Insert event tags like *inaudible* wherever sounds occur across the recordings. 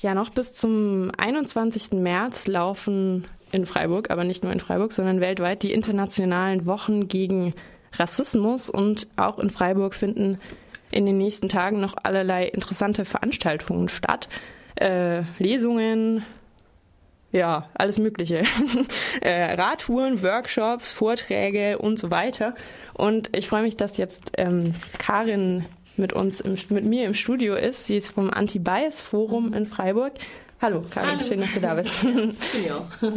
Ja, noch bis zum 21. März laufen in Freiburg, aber nicht nur in Freiburg, sondern weltweit die internationalen Wochen gegen Rassismus und auch in Freiburg finden in den nächsten Tagen noch allerlei interessante Veranstaltungen statt. Äh, Lesungen, ja, alles Mögliche. *laughs* äh, Radtouren, Workshops, Vorträge und so weiter. Und ich freue mich, dass jetzt ähm, Karin mit uns, im, mit mir im Studio ist. Sie ist vom Anti-Bias-Forum in Freiburg. Hallo, Karin, schön, dass du da bist. *laughs* ja. *laughs*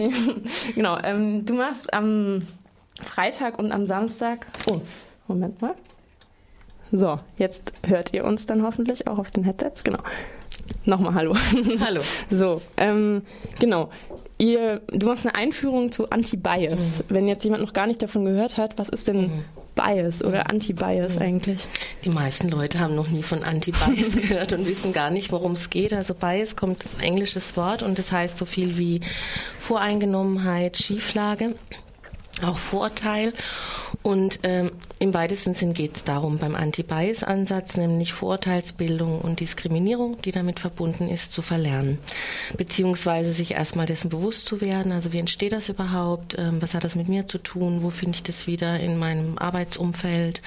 genau, ähm, du machst am Freitag und am Samstag. Oh, Moment mal. So, jetzt hört ihr uns dann hoffentlich auch auf den Headsets. Genau. Nochmal Hallo. *laughs* Hallo. So, ähm, genau. Ihr, du machst eine Einführung zu Anti-Bias. Mhm. Wenn jetzt jemand noch gar nicht davon gehört hat, was ist denn mhm. Bias oder Anti-Bias mhm. eigentlich? Die meisten Leute haben noch nie von Anti-Bias *laughs* gehört und wissen gar nicht, worum es geht. Also Bias kommt ein englisches Wort und das heißt so viel wie Voreingenommenheit, Schieflage auch Vorteil. Und ähm, im weitesten Sinn geht es darum beim Anti-Bias-Ansatz, nämlich Vorurteilsbildung und Diskriminierung, die damit verbunden ist, zu verlernen. Beziehungsweise sich erstmal dessen bewusst zu werden, also wie entsteht das überhaupt, ähm, was hat das mit mir zu tun, wo finde ich das wieder in meinem Arbeitsumfeld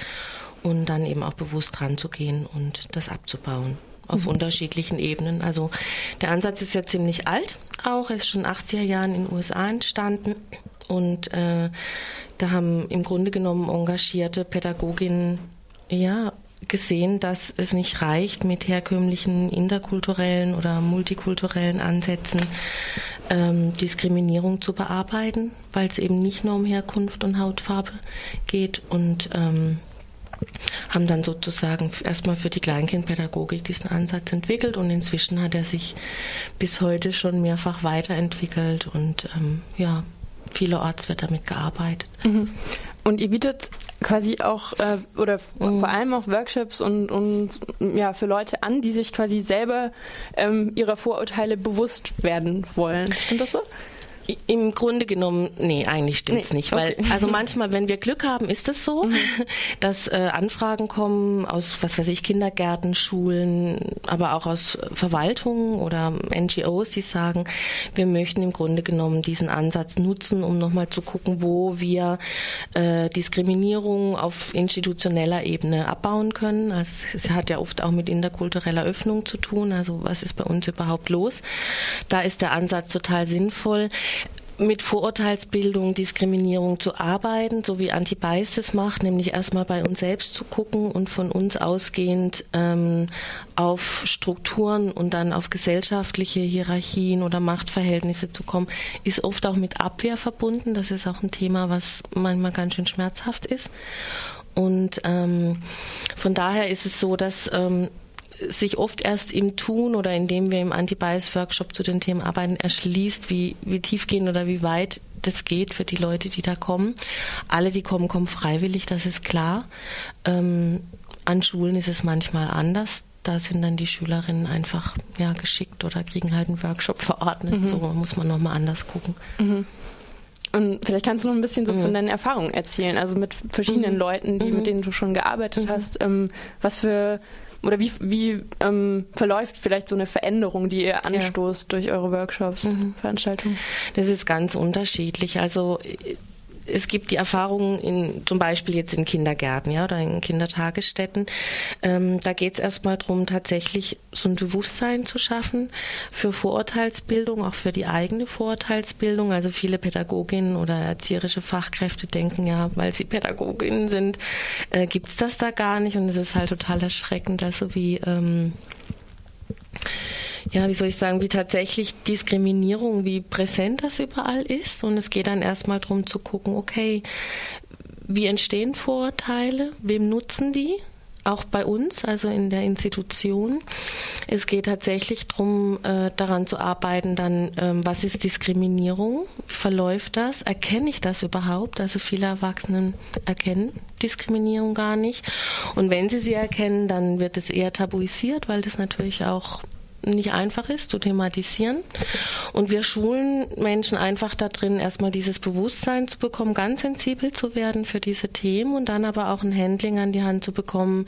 und dann eben auch bewusst ranzugehen und das abzubauen auf mhm. unterschiedlichen Ebenen. Also der Ansatz ist ja ziemlich alt, auch er ist schon in den 80er Jahren in den USA entstanden und äh, da haben im Grunde genommen engagierte Pädagoginnen ja gesehen, dass es nicht reicht, mit herkömmlichen interkulturellen oder multikulturellen Ansätzen ähm, Diskriminierung zu bearbeiten, weil es eben nicht nur um Herkunft und Hautfarbe geht. Und ähm, haben dann sozusagen erstmal für die Kleinkindpädagogik diesen Ansatz entwickelt. Und inzwischen hat er sich bis heute schon mehrfach weiterentwickelt. Und ähm, ja, vielerorts wird damit gearbeitet. Mhm. Und ihr bietet quasi auch äh, oder mhm. vor allem auch Workshops und, und ja für Leute an, die sich quasi selber ähm, ihrer Vorurteile bewusst werden wollen. Stimmt das so? Im Grunde genommen, nee, eigentlich stimmt's nee, nicht, weil okay. also manchmal, wenn wir Glück haben, ist es so, mhm. *laughs* dass äh, Anfragen kommen aus, was weiß ich, Kindergärten, Schulen, aber auch aus Verwaltungen oder NGOs, die sagen, wir möchten im Grunde genommen diesen Ansatz nutzen, um nochmal zu gucken, wo wir äh, Diskriminierung auf institutioneller Ebene abbauen können. Also es hat ja oft auch mit interkultureller Öffnung zu tun. Also was ist bei uns überhaupt los? Da ist der Ansatz total sinnvoll mit Vorurteilsbildung, Diskriminierung zu arbeiten, so wie Anti-Bias das macht, nämlich erstmal bei uns selbst zu gucken und von uns ausgehend ähm, auf Strukturen und dann auf gesellschaftliche Hierarchien oder Machtverhältnisse zu kommen, ist oft auch mit Abwehr verbunden. Das ist auch ein Thema, was manchmal ganz schön schmerzhaft ist. Und ähm, von daher ist es so, dass ähm, sich oft erst im Tun oder indem wir im Anti-Bias-Workshop zu den Themen arbeiten, erschließt, wie, wie tiefgehend oder wie weit das geht für die Leute, die da kommen. Alle, die kommen, kommen freiwillig, das ist klar. Ähm, an Schulen ist es manchmal anders. Da sind dann die Schülerinnen einfach ja, geschickt oder kriegen halt einen Workshop verordnet. Mhm. So muss man nochmal anders gucken. Mhm. Und vielleicht kannst du noch ein bisschen so mhm. von deinen Erfahrungen erzählen, also mit verschiedenen mhm. Leuten, die, mit mhm. denen du schon gearbeitet mhm. hast. Ähm, was für oder wie, wie ähm, verläuft vielleicht so eine Veränderung, die ihr anstoßt ja. durch eure Workshops, mhm. Veranstaltungen? Das ist ganz unterschiedlich. Also es gibt die Erfahrungen in, zum Beispiel jetzt in Kindergärten ja, oder in Kindertagesstätten. Ähm, da geht es erstmal darum, tatsächlich so ein Bewusstsein zu schaffen für Vorurteilsbildung, auch für die eigene Vorurteilsbildung. Also viele Pädagoginnen oder erzieherische Fachkräfte denken ja, weil sie Pädagoginnen sind, äh, gibt es das da gar nicht. Und es ist halt total erschreckend, also wie ähm, ja, wie soll ich sagen, wie tatsächlich Diskriminierung, wie präsent das überall ist. Und es geht dann erstmal darum zu gucken, okay, wie entstehen Vorurteile, wem nutzen die? Auch bei uns, also in der Institution. Es geht tatsächlich darum, äh, daran zu arbeiten, dann, ähm, was ist Diskriminierung? Wie verläuft das? Erkenne ich das überhaupt? Also viele Erwachsenen erkennen Diskriminierung gar nicht. Und wenn sie sie erkennen, dann wird es eher tabuisiert, weil das natürlich auch nicht einfach ist zu thematisieren. Und wir schulen Menschen einfach da drin, erstmal dieses Bewusstsein zu bekommen, ganz sensibel zu werden für diese Themen und dann aber auch ein Handling an die Hand zu bekommen,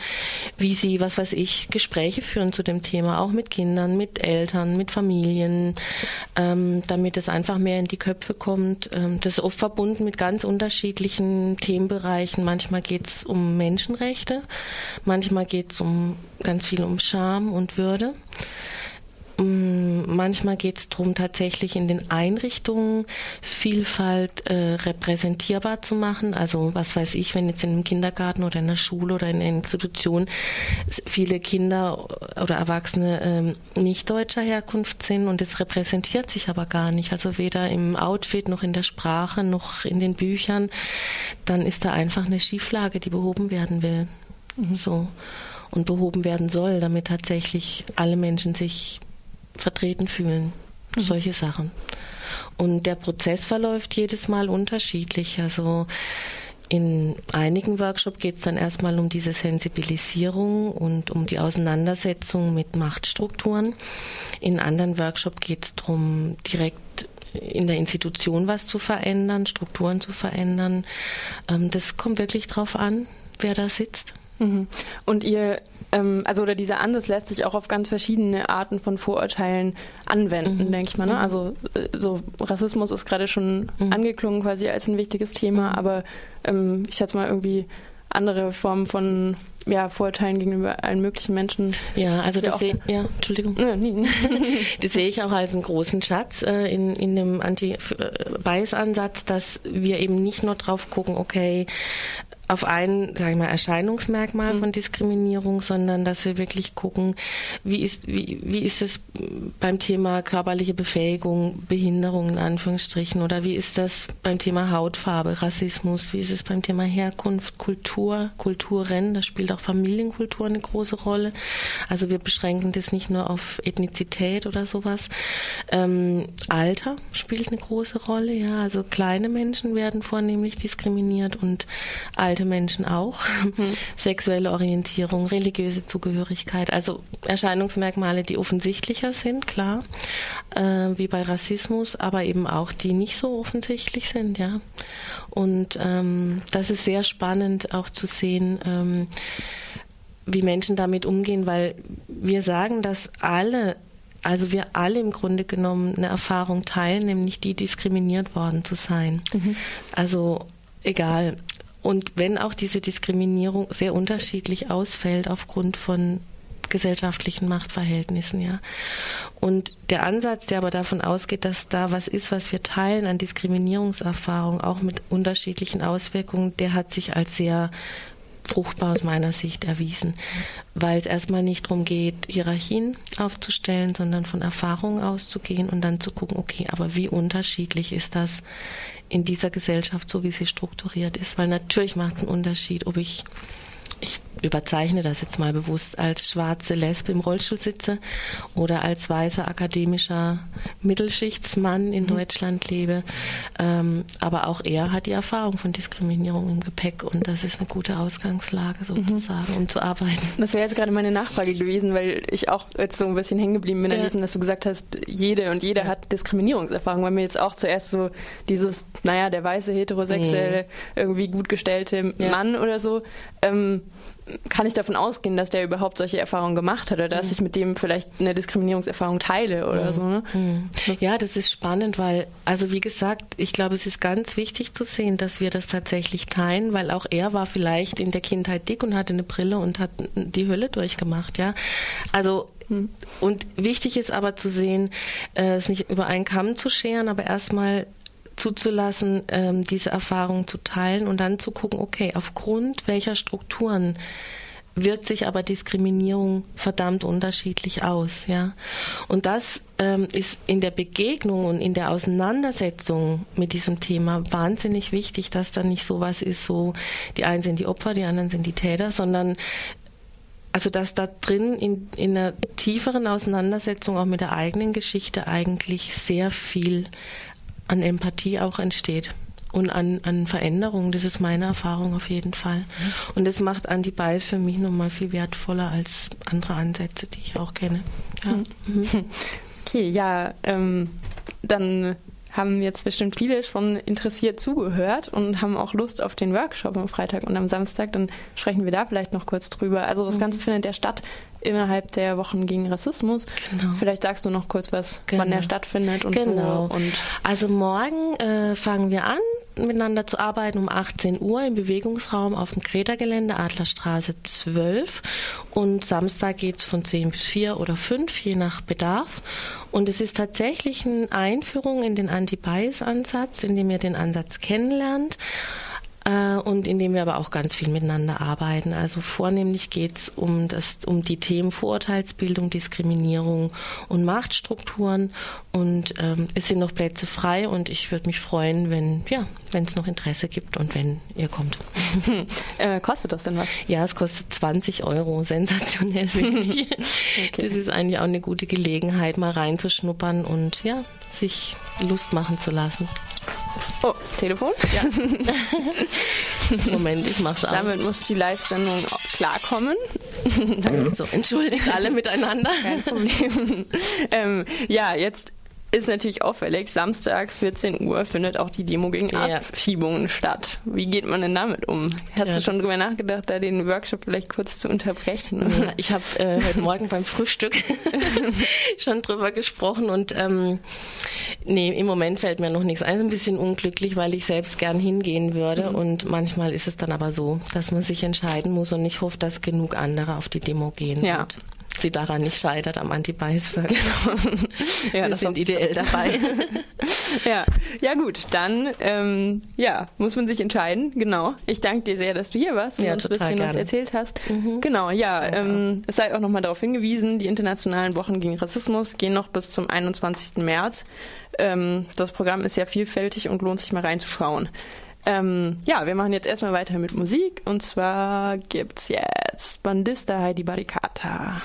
wie sie, was weiß ich, Gespräche führen zu dem Thema, auch mit Kindern, mit Eltern, mit Familien, ähm, damit es einfach mehr in die Köpfe kommt. Ähm, das ist oft verbunden mit ganz unterschiedlichen Themenbereichen. Manchmal geht es um Menschenrechte, manchmal geht es um ganz viel um Scham und Würde. Mm, manchmal geht es darum, tatsächlich in den Einrichtungen Vielfalt äh, repräsentierbar zu machen. Also was weiß ich, wenn jetzt in einem Kindergarten oder in einer Schule oder in einer Institution viele Kinder oder Erwachsene ähm, nicht deutscher Herkunft sind und es repräsentiert sich aber gar nicht. Also weder im Outfit noch in der Sprache noch in den Büchern, dann ist da einfach eine Schieflage, die behoben werden will. Mhm. So und behoben werden soll, damit tatsächlich alle Menschen sich vertreten fühlen. Mhm. Solche Sachen. Und der Prozess verläuft jedes Mal unterschiedlich. Also in einigen Workshops geht es dann erstmal um diese Sensibilisierung und um die Auseinandersetzung mit Machtstrukturen. In anderen Workshops geht es darum, direkt in der Institution was zu verändern, Strukturen zu verändern. Ähm, das kommt wirklich drauf an, wer da sitzt. Mhm. Und ihr, ähm, also oder dieser Ansatz lässt sich auch auf ganz verschiedene Arten von Vorurteilen anwenden, mhm. denke ich mal. Ne? Also äh, so Rassismus ist gerade schon mhm. angeklungen quasi als ein wichtiges Thema, mhm. aber ähm, ich schätze mal irgendwie andere Formen von ja, Vorurteilen gegenüber allen möglichen Menschen. Ja, also das sehe ja, Entschuldigung. Ja, *laughs* *laughs* das sehe ich auch als einen großen Schatz äh, in, in dem Anti-Bias-Ansatz, dass wir eben nicht nur drauf gucken, okay, auf ein, sag ich mal, Erscheinungsmerkmal mhm. von Diskriminierung, sondern dass wir wirklich gucken, wie ist, wie, wie ist es beim Thema körperliche Befähigung, Behinderung in Anführungsstrichen, oder wie ist das beim Thema Hautfarbe, Rassismus, wie ist es beim Thema Herkunft, Kultur, Kulturen, da spielt auch Familienkultur eine große Rolle. Also wir beschränken das nicht nur auf Ethnizität oder sowas. Ähm, Alter spielt eine große Rolle, ja, also kleine Menschen werden vornehmlich diskriminiert und Alter alte Menschen auch. Mhm. *laughs* Sexuelle Orientierung, religiöse Zugehörigkeit, also Erscheinungsmerkmale, die offensichtlicher sind, klar, äh, wie bei Rassismus, aber eben auch die nicht so offensichtlich sind, ja. Und ähm, das ist sehr spannend auch zu sehen, ähm, wie Menschen damit umgehen, weil wir sagen, dass alle also wir alle im Grunde genommen eine Erfahrung teilen, nämlich die diskriminiert worden zu sein. Mhm. Also egal, und wenn auch diese Diskriminierung sehr unterschiedlich ausfällt aufgrund von gesellschaftlichen Machtverhältnissen, ja. Und der Ansatz, der aber davon ausgeht, dass da was ist, was wir teilen an Diskriminierungserfahrung, auch mit unterschiedlichen Auswirkungen, der hat sich als sehr fruchtbar aus meiner Sicht erwiesen, weil es erstmal nicht darum geht, Hierarchien aufzustellen, sondern von Erfahrungen auszugehen und dann zu gucken, okay, aber wie unterschiedlich ist das in dieser Gesellschaft, so wie sie strukturiert ist. Weil natürlich macht es einen Unterschied, ob ich ich überzeichne das jetzt mal bewusst, als schwarze Lesbe im Rollstuhl sitze oder als weißer akademischer Mittelschichtsmann in mhm. Deutschland lebe. Ähm, aber auch er hat die Erfahrung von Diskriminierung im Gepäck und das ist eine gute Ausgangslage sozusagen, mhm. um zu arbeiten. Das wäre jetzt gerade meine Nachfrage gewesen, weil ich auch jetzt so ein bisschen hängen geblieben bin ja. an diesem, dass du gesagt hast, jede und jeder ja. hat Diskriminierungserfahrung, weil mir jetzt auch zuerst so dieses, naja, der weiße, heterosexuelle, mhm. irgendwie gut gestellte ja. Mann oder so, ähm, kann ich davon ausgehen, dass der überhaupt solche Erfahrungen gemacht hat oder dass mhm. ich mit dem vielleicht eine Diskriminierungserfahrung teile oder mhm. so. Ne? Mhm. Ja, das ist spannend, weil, also wie gesagt, ich glaube, es ist ganz wichtig zu sehen, dass wir das tatsächlich teilen, weil auch er war vielleicht in der Kindheit dick und hatte eine Brille und hat die Hölle durchgemacht, ja. Also mhm. und wichtig ist aber zu sehen, äh, es nicht über einen Kamm zu scheren, aber erstmal zuzulassen, ähm, diese Erfahrung zu teilen und dann zu gucken, okay, aufgrund welcher Strukturen wirkt sich aber Diskriminierung verdammt unterschiedlich aus, ja. Und das ähm, ist in der Begegnung und in der Auseinandersetzung mit diesem Thema wahnsinnig wichtig, dass da nicht sowas ist, so die einen sind die Opfer, die anderen sind die Täter, sondern also dass da drin in, in einer tieferen Auseinandersetzung auch mit der eigenen Geschichte eigentlich sehr viel an Empathie auch entsteht und an, an Veränderungen. Das ist meine Erfahrung auf jeden Fall. Und das macht Anti-Bias für mich nochmal viel wertvoller als andere Ansätze, die ich auch kenne. Ja. Mhm. *laughs* Okay, ja, ähm, dann haben jetzt bestimmt viele schon interessiert zugehört und haben auch Lust auf den Workshop am Freitag und am Samstag. Dann sprechen wir da vielleicht noch kurz drüber. Also das mhm. Ganze findet ja statt innerhalb der Wochen gegen Rassismus. Genau. Vielleicht sagst du noch kurz was, genau. wann der stattfindet und genau. wo. Und also morgen äh, fangen wir an miteinander zu arbeiten um 18 Uhr im Bewegungsraum auf dem Kreta-Gelände Adlerstraße 12 und Samstag geht es von 10 bis 4 oder 5, je nach Bedarf. Und es ist tatsächlich eine Einführung in den Anti-Bias-Ansatz, in dem ihr den Ansatz kennenlernt äh, und indem wir aber auch ganz viel miteinander arbeiten. Also vornehmlich geht es um, um die Themen Vorurteilsbildung, Diskriminierung und Machtstrukturen und ähm, es sind noch Plätze frei und ich würde mich freuen, wenn ja, wenn es noch Interesse gibt und wenn ihr kommt. *laughs* äh, kostet das denn was? Ja, es kostet 20 Euro, sensationell *laughs* wirklich. okay. Das ist eigentlich auch eine gute Gelegenheit, mal reinzuschnuppern und ja, sich Lust machen zu lassen. Oh, Telefon? Ja. *laughs* Moment, ich mach's an. Damit muss die Live-Sendung klarkommen. *laughs* so, entschuldigt alle miteinander. Kein Problem. *laughs* ähm, ja, jetzt ist natürlich auffällig, Samstag 14 Uhr findet auch die Demo gegen ja. Abschiebungen statt. Wie geht man denn damit um? Hast ja. du schon drüber nachgedacht, da den Workshop vielleicht kurz zu unterbrechen? Ja, *laughs* ich habe äh, heute Morgen beim Frühstück *laughs* schon drüber gesprochen und ähm, nee, im Moment fällt mir noch nichts ein. Ein bisschen unglücklich, weil ich selbst gern hingehen würde mhm. und manchmal ist es dann aber so, dass man sich entscheiden muss und ich hoffe, dass genug andere auf die Demo gehen. Ja. Und sie daran nicht scheitert am Anti-Bias-Work. *laughs* ja, Wir sind ideell dabei. *laughs* ja. ja, gut, dann ähm, ja, muss man sich entscheiden. Genau. Ich danke dir sehr, dass du hier warst und ja, uns ein bisschen gerne. was erzählt hast. Mhm. Genau, ja. Ähm, es sei auch nochmal darauf hingewiesen, die internationalen Wochen gegen Rassismus gehen noch bis zum 21. März. Ähm, das Programm ist ja vielfältig und lohnt sich mal reinzuschauen. Ähm, ja, wir machen jetzt erstmal weiter mit Musik und zwar gibt's jetzt Bandista Heidi Barricata.